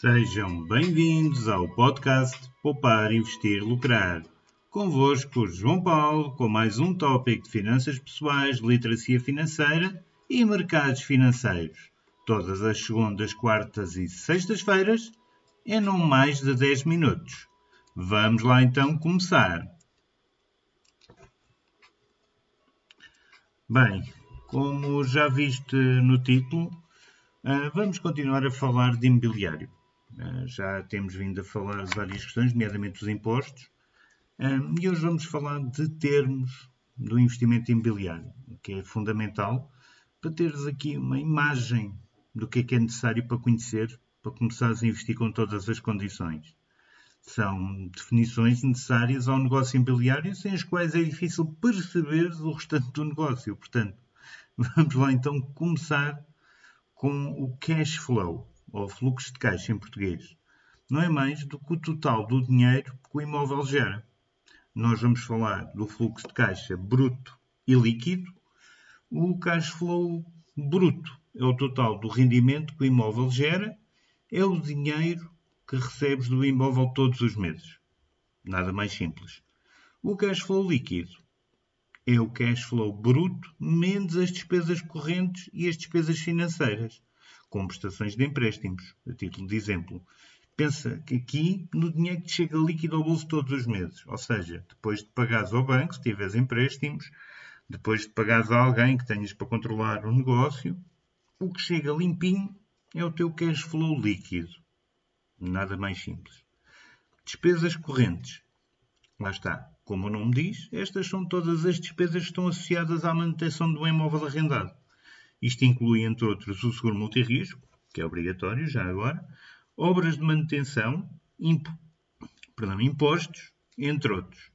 Sejam bem-vindos ao podcast Poupar, Investir, Lucrar. Convosco, João Paulo, com mais um tópico de finanças pessoais, literacia financeira e mercados financeiros. Todas as segundas, quartas e sextas-feiras, em não mais de 10 minutos. Vamos lá então começar. Bem, como já viste no título, ah, vamos continuar a falar de imobiliário. Ah, já temos vindo a falar de várias questões, nomeadamente os impostos, ah, e hoje vamos falar de termos do investimento imobiliário, que é fundamental para teres aqui uma imagem do que é que é necessário para conhecer, para começares a investir com todas as condições. São definições necessárias ao negócio imobiliário, sem as quais é difícil perceber o restante do negócio. Portanto, vamos lá então começar com o cash flow, ou fluxo de caixa em português. Não é mais do que o total do dinheiro que o imóvel gera. Nós vamos falar do fluxo de caixa bruto e líquido. O cash flow bruto é o total do rendimento que o imóvel gera, é o dinheiro que recebes do imóvel todos os meses. Nada mais simples. O cash flow líquido é o cash flow bruto menos as despesas correntes e as despesas financeiras com prestações de empréstimos, a título de exemplo. Pensa que aqui no dinheiro que te chega líquido ao bolso todos os meses, ou seja, depois de pagares ao banco, se tiveres empréstimos, depois de pagares a alguém que tenhas para controlar o negócio, o que chega limpinho é o teu cash flow líquido. Nada mais simples. Despesas correntes. Lá está. Como o nome diz, estas são todas as despesas que estão associadas à manutenção do imóvel arrendado. Isto inclui, entre outros, o seguro multirrisco, que é obrigatório já agora, obras de manutenção, imp... Perdão, impostos, entre outros.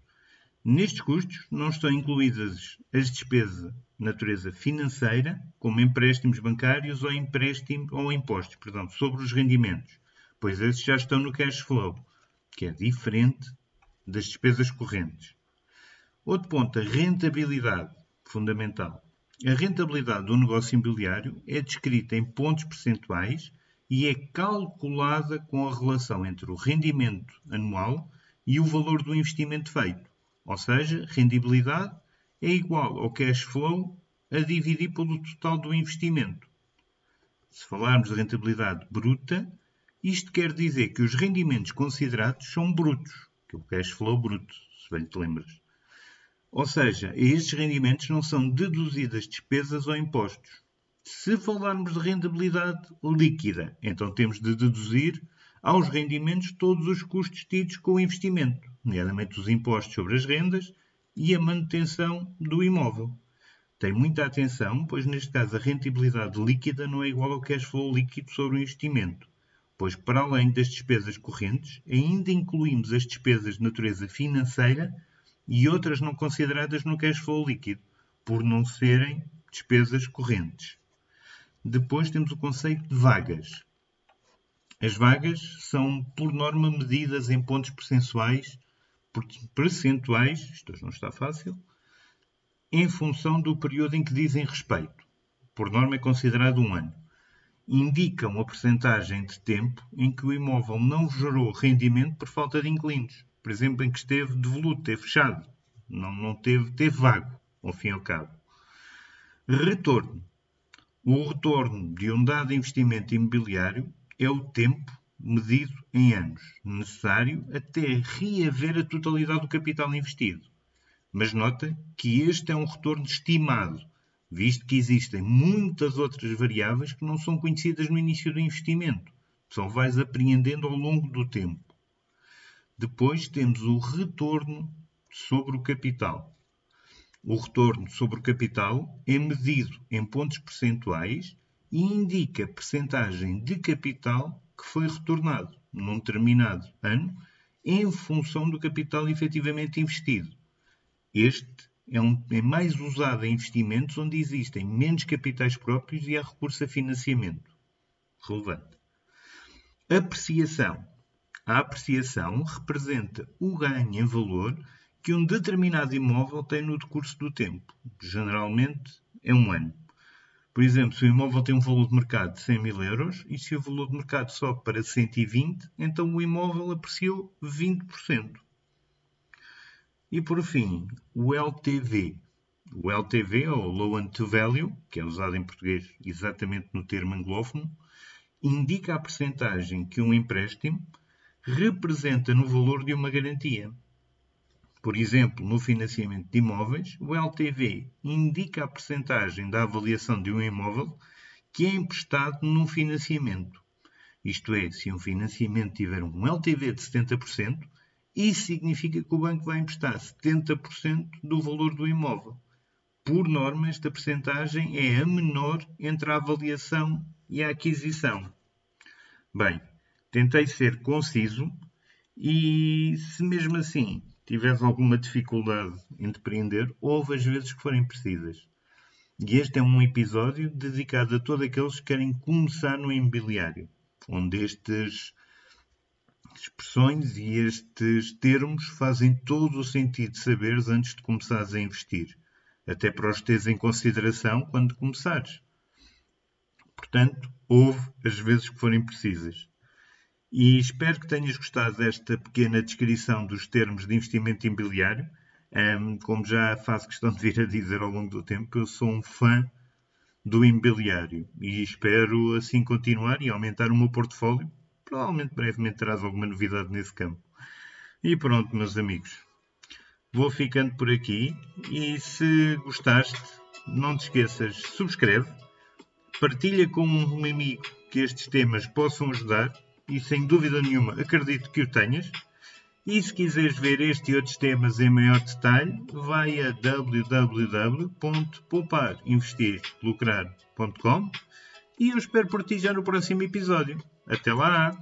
Nestes custos não estão incluídas as despesas de natureza financeira, como empréstimos bancários ou, empréstimo, ou impostos perdão, sobre os rendimentos, pois esses já estão no cash flow, que é diferente das despesas correntes. Outro ponto, a rentabilidade, fundamental. A rentabilidade do negócio imobiliário é descrita em pontos percentuais e é calculada com a relação entre o rendimento anual e o valor do investimento feito. Ou seja, rendibilidade é igual ao cash flow a dividir pelo total do investimento. Se falarmos de rentabilidade bruta, isto quer dizer que os rendimentos considerados são brutos, que é o cash flow bruto, se bem te lembras. Ou seja, estes rendimentos não são deduzidas despesas ou impostos. Se falarmos de rentabilidade líquida, então temos de deduzir aos rendimentos todos os custos tidos com o investimento, nomeadamente os impostos sobre as rendas e a manutenção do imóvel. Tem muita atenção, pois neste caso a rentabilidade líquida não é igual ao cash flow líquido sobre o investimento, pois para além das despesas correntes, ainda incluímos as despesas de natureza financeira e outras não consideradas no cash flow líquido, por não serem despesas correntes. Depois temos o conceito de vagas. As vagas são, por norma, medidas em pontos percentuais, percentuais, isto não está fácil, em função do período em que dizem respeito. Por norma é considerado um ano. Indicam a percentagem de tempo em que o imóvel não gerou rendimento por falta de inquilinos por exemplo, em que esteve devoluto, esteve fechado, não, não teve, teve vago, ao fim e ao cabo. Retorno. O retorno de um dado investimento imobiliário é o tempo medido em anos necessário até reaver a totalidade do capital investido. Mas nota que este é um retorno estimado, visto que existem muitas outras variáveis que não são conhecidas no início do investimento. Só vais apreendendo ao longo do tempo. Depois temos o retorno sobre o capital. O retorno sobre o capital é medido em pontos percentuais e indica a percentagem de capital que foi retornado num determinado ano em função do capital efetivamente investido. Este é, um, é mais usado em investimentos onde existem menos capitais próprios e há recurso a financiamento. Relevante. Apreciação a apreciação representa o ganho em valor que um determinado imóvel tem no decurso do tempo. Geralmente é um ano. Por exemplo, se o imóvel tem um valor de mercado de 100 mil euros e se o valor de mercado sobe para 120, então o imóvel apreciou 20%. E por fim, o LTV. O LTV, ou Loan to Value, que é usado em português exatamente no termo anglófono, indica a percentagem que um empréstimo representa no valor de uma garantia. Por exemplo, no financiamento de imóveis, o LTV indica a percentagem da avaliação de um imóvel que é emprestado num financiamento. Isto é, se um financiamento tiver um LTV de 70%, isso significa que o banco vai emprestar 70% do valor do imóvel. Por norma, esta percentagem é a menor entre a avaliação e a aquisição. Bem, tentei ser conciso e, se mesmo assim tiveres alguma dificuldade em depreender, houve as vezes que forem precisas. E este é um episódio dedicado a todos aqueles que querem começar no imobiliário, onde estas expressões e estes termos fazem todo o sentido saberes antes de começares a investir, até para os teres em consideração quando começares. Portanto, houve as vezes que forem precisas. E espero que tenhas gostado desta pequena descrição dos termos de investimento imobiliário. Um, como já faço questão de vir a dizer ao longo do tempo, eu sou um fã do imobiliário e espero assim continuar e aumentar o meu portfólio. Provavelmente brevemente traz alguma novidade nesse campo. E pronto, meus amigos. Vou ficando por aqui e se gostaste, não te esqueças, subscreve, partilha com um amigo que estes temas possam ajudar e sem dúvida nenhuma acredito que o tenhas. E se quiseres ver este e outros temas em maior detalhe, vai a www.pouparinvestirlucrar.com e eu espero por ti já no próximo episódio. Até lá!